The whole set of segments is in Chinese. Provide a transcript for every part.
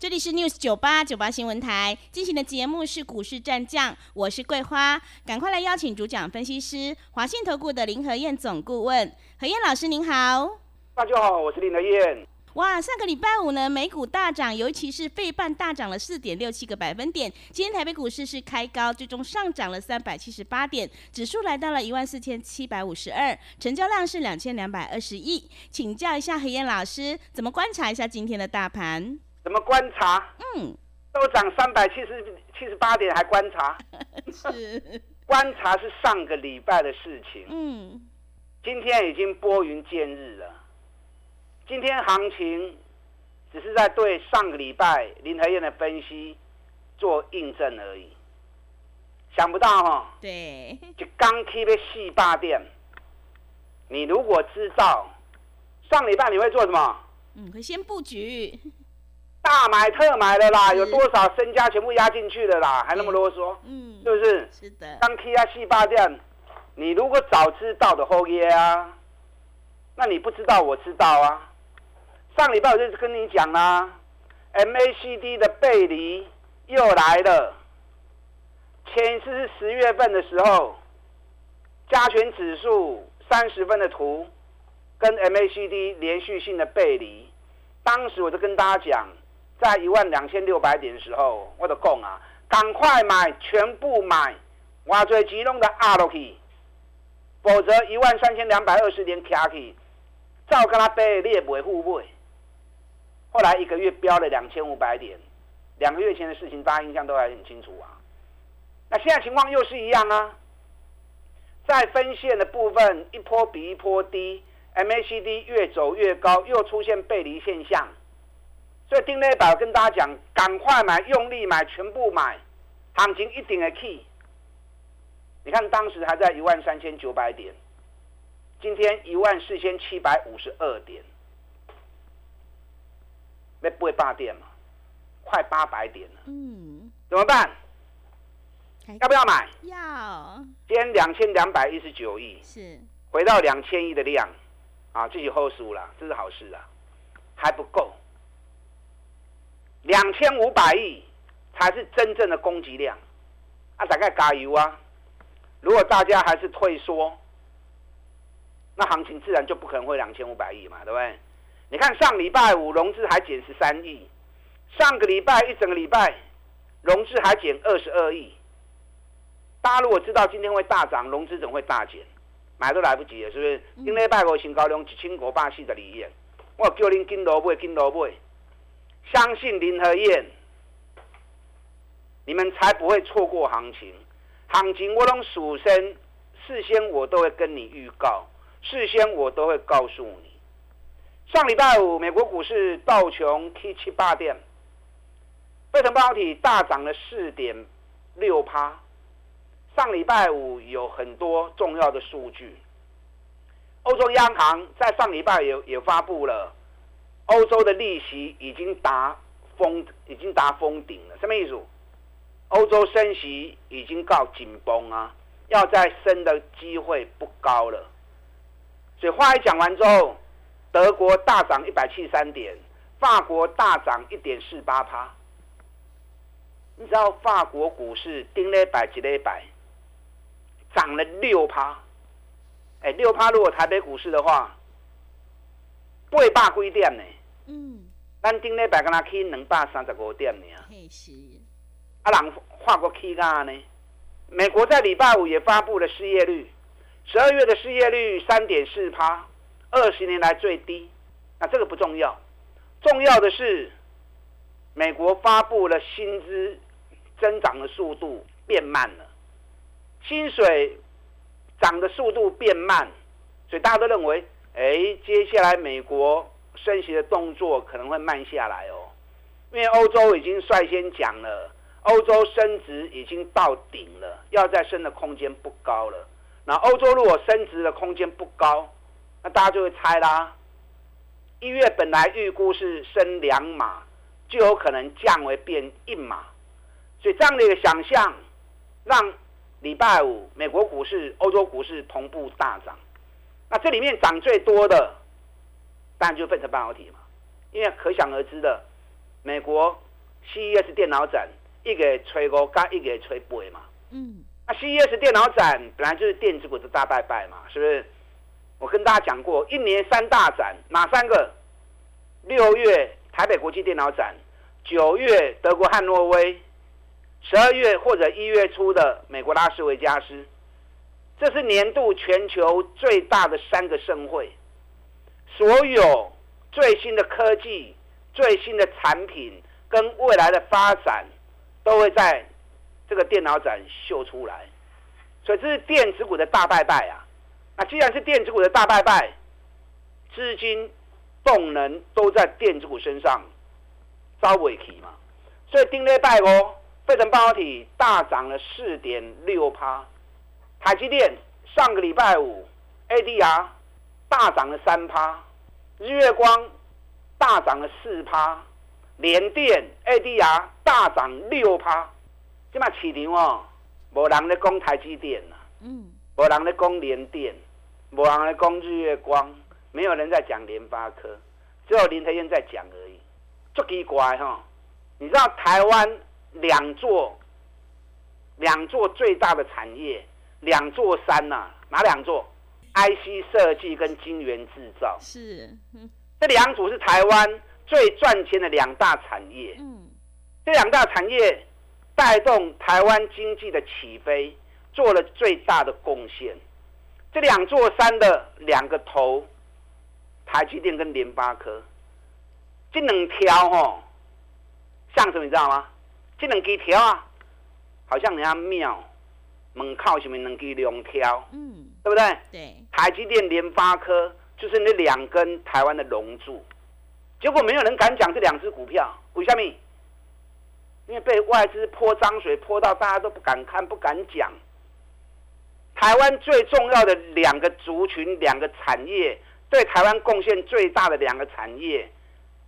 这里是 News 九八九八新闻台进行的节目是股市战将，我是桂花，赶快来邀请主讲分析师华信投顾的林和燕总顾问何燕老师您好，大家好，我是林和燕。哇，上个礼拜五呢，美股大涨，尤其是费半大涨了四点六七个百分点。今天台北股市是开高，最终上涨了三百七十八点，指数来到了一万四千七百五十二，成交量是两千两百二十亿。请教一下何燕老师，怎么观察一下今天的大盘？怎么观察？嗯，都涨三百七十七十八点，还观察？是观察是上个礼拜的事情。嗯，今天已经拨云见日了。今天行情只是在对上个礼拜林和燕的分析做印证而已。想不到哈，对，就刚开的四八点，你如果知道上礼拜你会做什么？嗯，会先布局。大买特买的啦，有多少身家全部压进去的啦，还那么啰嗦，嗯，是不是？是的。当 K 啊细八店，你如果早知道的后耶啊，那你不知道我知道啊。上礼拜我就跟你讲啦，MACD 的背离又来了。前一次是十月份的时候，加权指数三十分的图跟 MACD 连续性的背离，当时我就跟大家讲。在一万两千六百点的时候，我就讲啊，赶快买，全部买，挖最集中的压落去，否则一万三千两百二十点卡去，照跟他背，你也不会付买。后来一个月飙了两千五百点，两个月前的事情大家印象都还很清楚啊。那现在情况又是一样啊，在分线的部分一波比一波低，MACD 越走越高，又出现背离现象。所以丁磊宝跟大家讲，赶快买，用力买，全部买，行情一定的 key。你看当时还在一万三千九百点，今天一万四千七百五十二点，那不会八点嘛？快八百点了。嗯。怎么办？要不要买？要。今天两千两百一十九亿，是回到两千亿的量，啊，自己后输了，这是好事啊，还不够。两千五百亿才是真正的供给量，啊，大概加油啊！如果大家还是退缩，那行情自然就不可能会两千五百亿嘛，对不对？你看上礼拜五融资还减十三亿，上个礼拜一整个礼拜融资还减二十二亿。大家如果知道今天会大涨，融资怎么会大减？买都来不及了，是不是？今礼拜五新高量一千五百四十二亿，我叫您跟罗买，跟罗买。相信林和燕，你们才不会错过行情。行情我拢属身，事先我都会跟你预告，事先我都会告诉你。上礼拜五，美国股市道琼 K 七八点，费城半导体大涨了四点六趴。上礼拜五有很多重要的数据，欧洲央行在上礼拜也也发布了。欧洲的利息已经达封，已经达封顶了。什么意思？欧洲升息已经告紧绷啊，要再升的机会不高了。所以话一讲完之后，德国大涨一百七十三点，法国大涨一点四八趴。你知道法国股市顶了百几了百，涨了六趴。哎，六趴如果台北股市的话，八百几点呢？嗯，咱顶礼拜跟他起两百三十五点呢。是。啊，人跨过起价呢？美国在礼拜五也发布了失业率，十二月的失业率三点四趴，二十年来最低。那这个不重要，重要的是美国发布了薪资增长的速度变慢了，薪水涨的速度变慢，所以大家都认为，哎，接下来美国。升息的动作可能会慢下来哦，因为欧洲已经率先讲了，欧洲升值已经到顶了，要再升的空间不高了。那欧洲如果升值的空间不高，那大家就会猜啦。一月本来预估是升两码，就有可能降为变一码，所以这样的一个想象，让礼拜五美国股市、欧洲股市同步大涨。那这里面涨最多的，当然就变成半导体嘛，因为可想而知的，美国 CES 电脑展一个吹高加一个吹背嘛。嗯。那 CES 电脑展本来就是电子股的大拜拜嘛，是不是？我跟大家讲过，一年三大展，哪三个？六月台北国际电脑展，九月德国汉诺威，十二月或者一月初的美国拉斯维加斯，这是年度全球最大的三个盛会，所有最新的科技、最新的产品跟未来的发展，都会在这个电脑展秀出来，所以这是电子股的大拜拜啊！那既然是电子股的大拜拜，资金动能都在电子股身上，招尾期嘛。所以丁力拜哦，费城半导体大涨了四点六趴，台积电上个礼拜五 ADR 大涨了三趴，日月光大涨了四趴，联电 ADR 大涨六趴，这嘛市场哦，无人咧讲台积电啦，嗯，无人咧讲联电。无人来攻日月光，没有人在讲联发科，只有林德燕在讲而已，足奇怪哈！你知道台湾两座两座最大的产业，两座山呐？哪两座？IC 设计跟晶圆制造是，这两组是台湾最赚钱的两大产业。嗯，这两大产业带动台湾经济的起飞，做了最大的贡献。这两座山的两个头，台积电跟联发科，这两条哦，像什么你知道吗？这两支条啊，好像人家庙门靠什么两支两条，嗯，对不对？对。台积电、联发科就是那两根台湾的龙柱，结果没有人敢讲这两只股票，为什么？因为被外资泼脏水泼到大家都不敢看、不敢讲。台湾最重要的两个族群、两个产业，对台湾贡献最大的两个产业，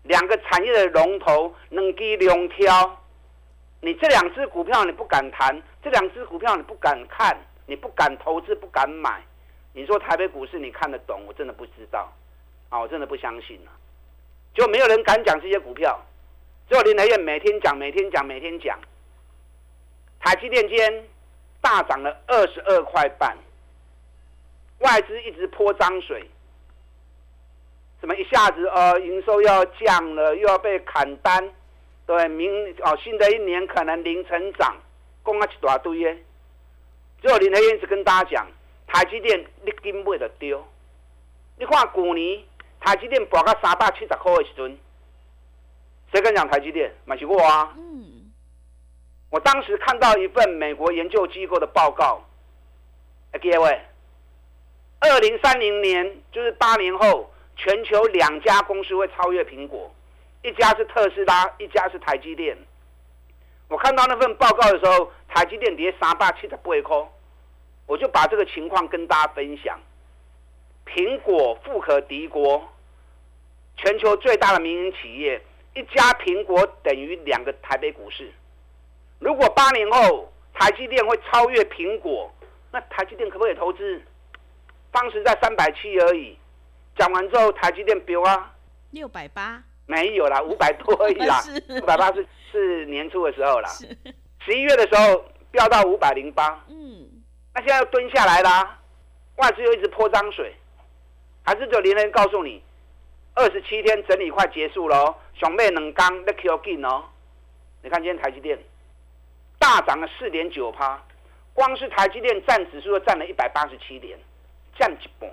两个产业的龙头能给两挑，你这两只股票你不敢谈，这两只股票你不敢看，你不敢投资，不敢买。你说台北股市你看得懂？我真的不知道，啊，我真的不相信了。就没有人敢讲这些股票，只有林台院每天讲，每天讲，每天讲。台积电间。大涨了二十二块半，外资一直泼脏水，怎么一下子呃营收要降了，又要被砍单，对，明哦新的一年可能零成长，讲啊一大堆耶。只有林德燕一直跟大家讲，台积电你根本就丢。你看去年台积电博到三百七十块的时阵，谁敢讲台积电？买是我啊。嗯我当时看到一份美国研究机构的报告，各位，二零三零年就是八年后，全球两家公司会超越苹果，一家是特斯拉，一家是台积电。我看到那份报告的时候，台积电跌三百七十八块，我就把这个情况跟大家分享。苹果富可敌国，全球最大的民营企业，一家苹果等于两个台北股市。如果八年后台积电会超越苹果，那台积电可不可以投资？当时在三百七而已，讲完之后台积电飙啊，六百八。没有啦，五百多而已啦，五百八是是年初的时候啦，十一月的时候飙到五百零八，嗯，那现在又蹲下来啦，外资又一直泼脏水，还是就连连告诉你，二十七天整理快结束喽，熊妹能刚 l e 紧哦，你看今天台积电。大涨了四点九趴，光是台积电占指数就占了一百八十七点，降一半。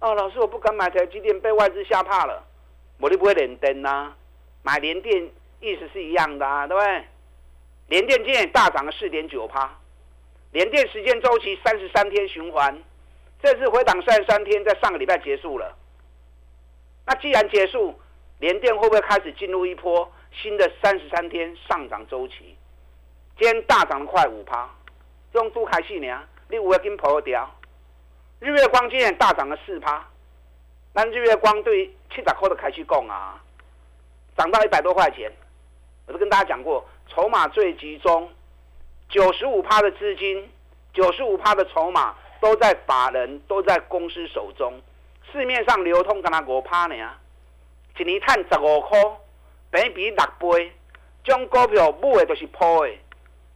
哦，老师，我不敢买台积电，被外资吓怕了。我就不会连灯呐，买联电意思是一样的啊，对不对？联电今天大涨了四点九趴，连电时间周期三十三天循环，这次回档三十三天，在上个礼拜结束了。那既然结束，连电会不会开始进入一波新的三十三天上涨周期？今天大涨了快五趴，用都开戏呢，你有会跟破掉。日月光今天大涨了四趴，那日月光对七百块的开始供啊，涨到一百多块钱。我都跟大家讲过，筹码最集中，九十五趴的资金，九十五趴的筹码都在法人，都在公司手中。市面上流通干那五趴呢？一年赚十五块，比比六倍。种股票买的都是破的，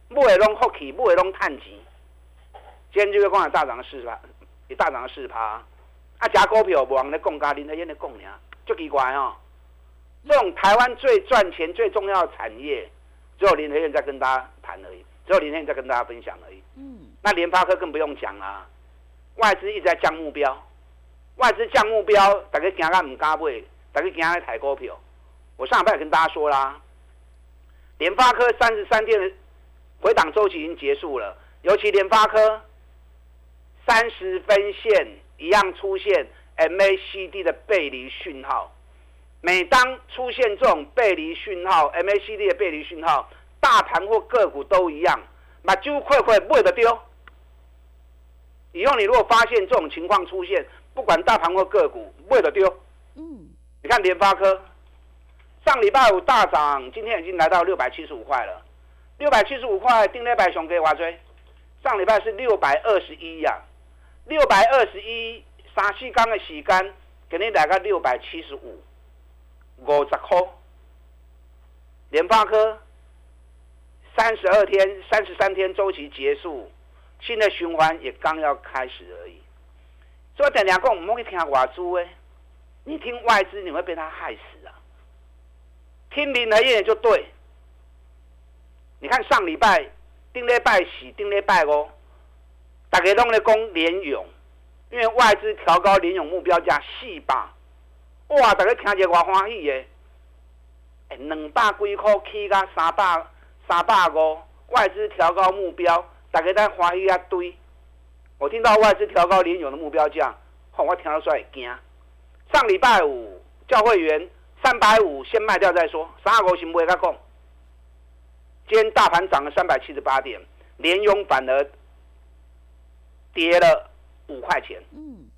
买的拢福气，买的拢赚钱。今天日月光也大涨了四趴，也大涨了四趴。啊，假股票无人咧讲，价林德燕咧讲尔，足奇怪哦。这种台湾最赚钱、最重要的产业，只有林德燕在跟大家谈而已，只有明天再跟大家分享而已。嗯。那联发科更不用讲啦，外资一直在降目标，外资降目标，大家惊到唔敢买，大家惊来抬股票。我上礼拜也跟大家说啦。联发科三十三天的回档周期已经结束了，尤其联发科三十分线一样出现 MACD 的背离讯号。每当出现这种背离讯号，MACD 的背离讯号，大盘或个股都一样，买就快快不会的丢。以后你如果发现这种情况出现，不管大盘或个股，不会的丢。嗯，你看联发科。上礼拜五大涨，今天已经来到六百七十五块了。六百七十五块，定力百熊给我追。上礼拜是六百二十一呀，六百二十一，三四缸的时间，给你来个六百七十五，五十块。联发科三十二天、三十三天周期结束，新的循环也刚要开始而已。所以等两个我们会听外资诶，你听外资你会被他害死啊！听林和燕就对，你看上礼拜定礼拜四、定礼拜哦，大家拢在讲联勇，因为外资调高联勇目标价四百，哇！大家听着偌欢喜的，两百几块起到三百三百五，外资调高目标，大家在欢喜一堆。我听到外资调高联勇的目标价，吼，我听到出来惊。上礼拜五教会员。三百五先卖掉再说，三五行不会他讲。今天大盘涨了三百七十八点，联勇反而跌了五块钱。嗯，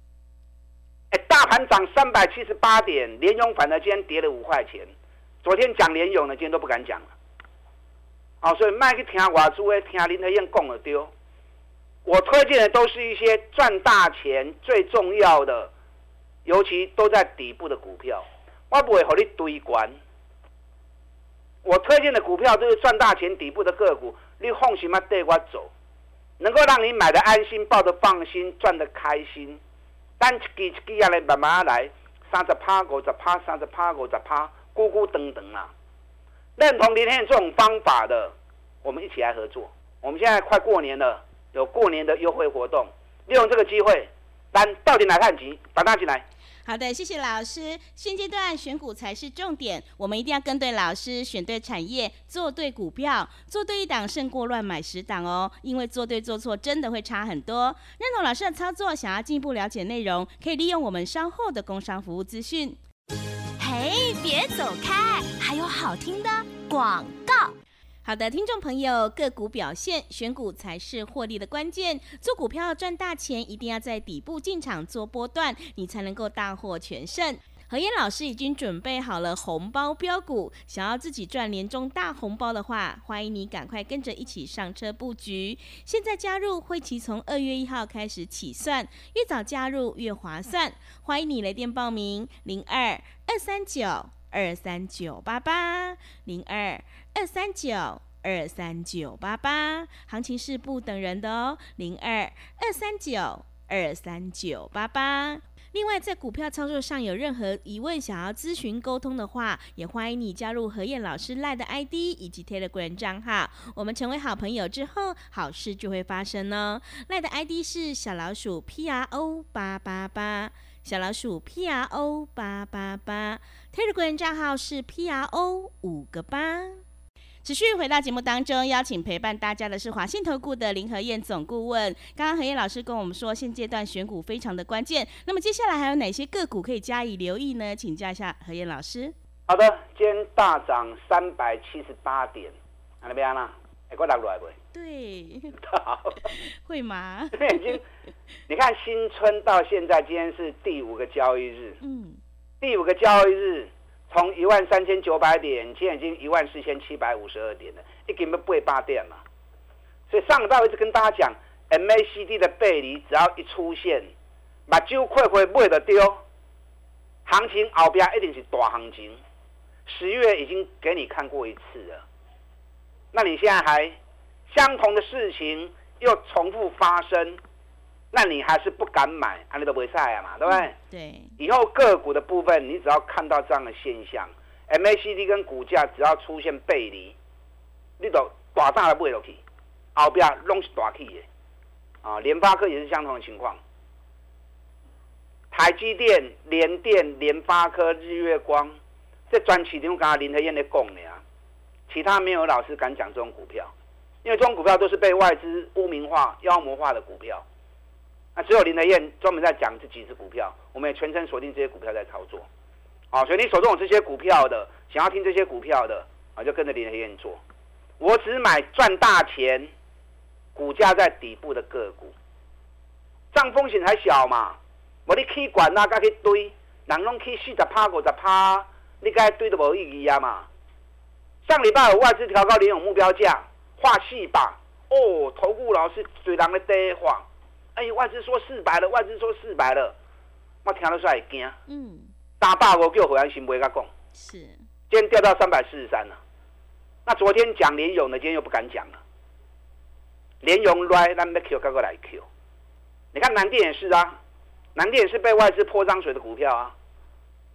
哎，大盘涨三百七十八点，联勇反而今天跌了五块钱。昨天讲联勇呢，今天都不敢讲了。好，所以卖去听外资的，听林德燕讲的丢。我推荐的都是一些赚大钱最重要的，尤其都在底部的股票。我不会和你堆关。我推荐的股票都是赚大钱底部的个股，你放心嘛，带我走，能够让你买的安心，抱得放心，赚得开心。单一支一支下来，慢慢来，三十趴、五十趴、三十趴、五十趴，咕咕噔噔啊！认同林天这种方法的，我们一起来合作。我们现在快过年了，有过年的优惠活动，利用这个机会，单到底哪看急，打大进来。好的，谢谢老师。现阶段选股才是重点，我们一定要跟对老师，选对产业，做对股票，做对一档胜过乱买十档哦。因为做对做错真的会差很多。认同老师的操作，想要进一步了解内容，可以利用我们稍后的工商服务资讯。哎，别走开，还有好听的广告。好的，听众朋友，个股表现，选股才是获利的关键。做股票赚大钱，一定要在底部进场做波段，你才能够大获全胜。何燕老师已经准备好了红包标股，想要自己赚年终大红包的话，欢迎你赶快跟着一起上车布局。现在加入会期从二月一号开始起算，越早加入越划算。欢迎你来电报名：零二二三九二三九八八零二。二三九二三九八八，行情是不等人的哦。零二二三九二三九八八。另外，在股票操作上有任何疑问，想要咨询沟通的话，也欢迎你加入何燕老师赖的 ID 以及 Telegram 账号。我们成为好朋友之后，好事就会发生哦。赖的 ID 是小老鼠 P R O 八八八，小老鼠 P R O 八八八。Telegram 账号是 P R O 五个八。持续回到节目当中，邀请陪伴大家的是华信投顾的林和燕总顾问。刚刚何燕老师跟我们说，现阶段选股非常的关键。那么接下来还有哪些个股可以加以留意呢？请教一下何燕老师。好的，今天大涨三百七十八点，哪边啊？哎，我落来不？对 好，会吗？已经，你看新春到现在，今天是第五个交易日，嗯，第五个交易日从一万三千九百点，现在已经一万四千七百五十二点了，已经不会八点了。所以上礼拜我一直跟大家讲，MACD 的背离只要一出现，把酒快快买的丢，行情后边一定是大行情。十月已经给你看过一次了，那你现在还相同的事情又重复发生，那你还是不敢买，安利都不会晒啊嘛，对不对？对，以后个股的部分，你只要看到这样的现象，MACD 跟股价只要出现背离，你都大大的买落去，后边拢是大起的。啊，联发科也是相同的情况，台积电、联电、联发科、日月光。这专期中，刚刚林德燕在讲的啊，其他没有老师敢讲这种股票，因为这种股票都是被外资污名化、妖魔化的股票。那只有林德燕专门在讲这几只股票，我们也全程锁定这些股票在操作。好，所以你手中有这些股票的，想要听这些股票的啊，就跟着林德燕做。我只买赚大钱、股价在底部的个股，这样风险才小嘛。我你去管啊，甲去堆，人拢去四十趴、五十趴。你该堆都无意义啊嘛！上礼拜有外资调高联永目标价，画细吧。哦，投顾老师嘴人的呆话，哎，外资说四百了，外资说四百了，我听了出来惊。嗯。大百五叫回安新会甲讲。是。今天掉到三百四十三了。那昨天讲联勇的，今天又不敢讲了。联永来，咱要 Q，赶快来 Q。你看南电也是啊，南电也是被外资泼脏水的股票啊。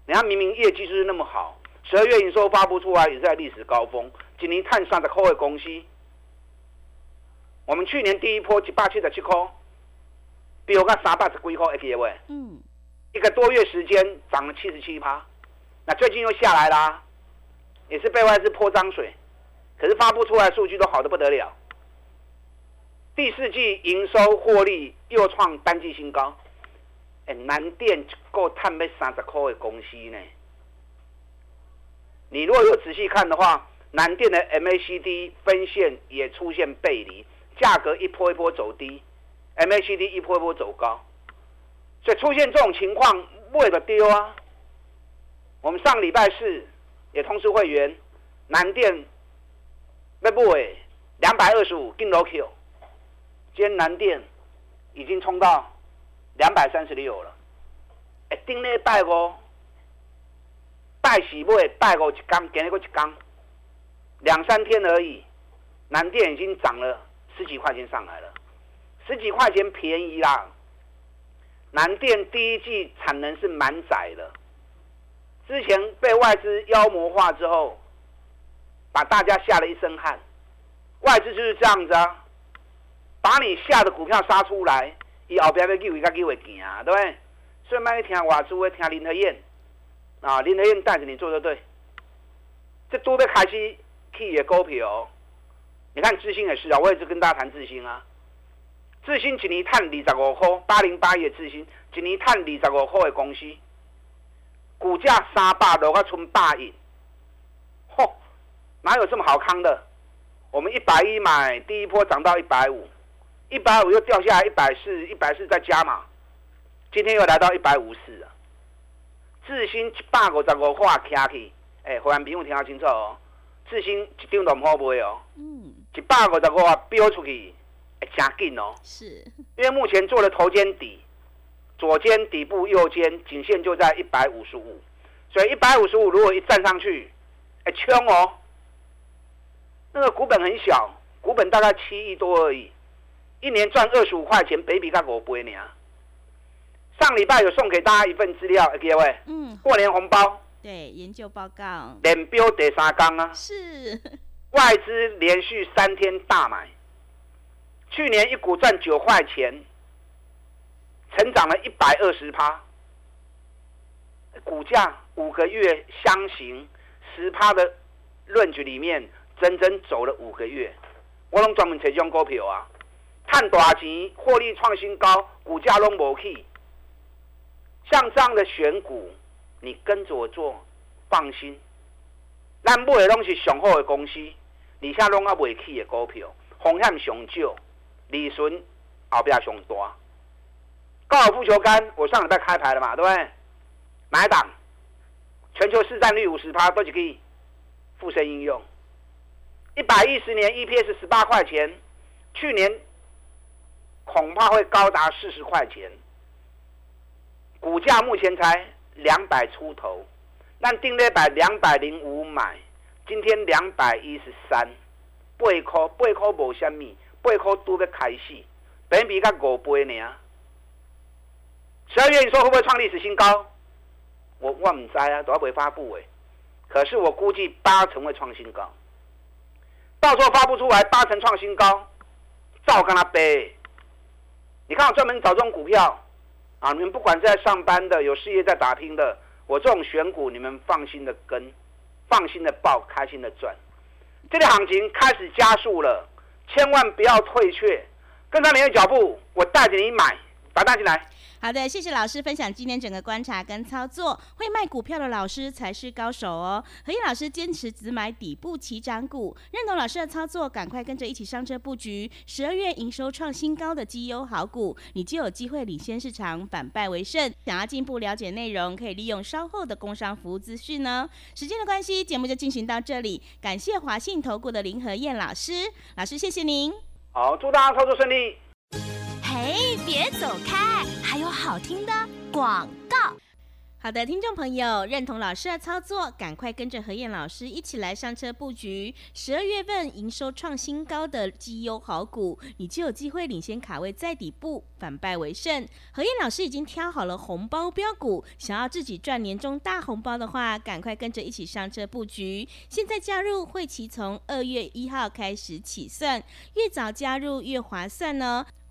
人家明明业绩就是那么好，十二月营收发布出来也是在历史高峰，今年探上的科位公司，我们去年第一波一百七十七块，比我个三百十几块 A P 位，嗯，一个多月时间涨了七十七趴，那最近又下来啦，也是被外资泼脏水，可是发布出来数据都好的不得了，第四季营收获利又创单季新高。哎，南电够探要三十块的公司呢。你如果有仔细看的话，南电的 MACD 分线也出现背离，价格一波一波走低，MACD 一波一波走高，所以出现这种情况，为了丢啊。我们上礼拜四也通知会员，南电要不诶两百二十五进楼 Q，今天南电已经冲到。两百三十六了，哎，顶礼拜五，拜喜买拜五一缸，今日个一缸，两三天而已，南电已经涨了十几块钱上来了，十几块钱便宜啦。南电第一季产能是满载的，之前被外资妖魔化之后，把大家吓了一身汗。外资就是这样子啊，把你下的股票杀出来。伊后边要救伊，甲机会行，对不对？所以卖去听外资的，听林和燕啊，林和燕带着你做的对。这都要开始去的股票，你看智新也是啊，我也是跟大家谈智新啊。智新一年赚二十五块，八零八的智新一年赚二十五块的公司，股价三百落啊剩百亿，嚯，哪有这么好康的？我们一百一买，第一波涨到一百五。一百五又掉下来一百四，一百四再加嘛，今天又来到一百五四啊！智新一百五十五块卡去，哎，会员朋友听好清楚哦，智新一张都唔好卖哦，嗯，一百五十五块飙出去，哎，真紧哦，是，因为目前做的头肩底，左肩底部右肩颈线就在一百五十五，所以一百五十五如果一站上去，哎，冲哦，那个股本很小，股本大概七亿多而已。一年赚二十五块钱，北比干我不会你啊！上礼拜有送给大家一份资料，各位，嗯，过年红包，对，研究报告，连标第三缸啊，是。外资连续三天大买，去年一股赚九块钱，成长了一百二十趴，股价五个月相行十趴的论据里面，整整走了五个月，我拢专门找这种股票啊。赚大钱，获利创新高，股价拢无去。像这样的选股，你跟着我做，放心。咱买的拢是上好的公司，而且拢啊未起的股票，风险上少，利润后边上大。高尔夫球杆，我上礼拜开牌了嘛，对不对？买档，全球市占率五十趴，都可以附身应用。一百一十年 EPS 十八块钱，去年恐怕会高达四十块钱，股价目前才两百出头，但定那百两百零五买。今天两百一十三，八块八块无虾米，八块都要开始，本比才五倍呢。十二月你说会不会创历史新高？我我唔知啊，都要未发布诶。可是我估计八成会创新高，到时候发布出来八成创新高，照跟他背。你看我专门找这种股票啊，你们不管是在上班的，有事业在打拼的，我这种选股你们放心的跟。放心的报，开心的赚，这个行情开始加速了，千万不要退却，跟上你的脚步，我带着你买，把带进来。好的，谢谢老师分享今天整个观察跟操作。会卖股票的老师才是高手哦。何燕老师坚持只买底部起涨股，认同老师的操作，赶快跟着一起上车布局。十二月营收创新高的绩优好股，你就有机会领先市场，反败为胜。想要进一步了解内容，可以利用稍后的工商服务资讯呢。时间的关系，节目就进行到这里。感谢华信投顾的林和燕老师，老师谢谢您。好，祝大家操作顺利。嘿，别走开，还有好听的广告。好的，听众朋友，认同老师的操作，赶快跟着何燕老师一起来上车布局。十二月份营收创新高的绩优好股，你就有机会领先卡位在底部，反败为胜。何燕老师已经挑好了红包标股，想要自己赚年终大红包的话，赶快跟着一起上车布局。现在加入会期从二月一号开始起算，越早加入越划算哦。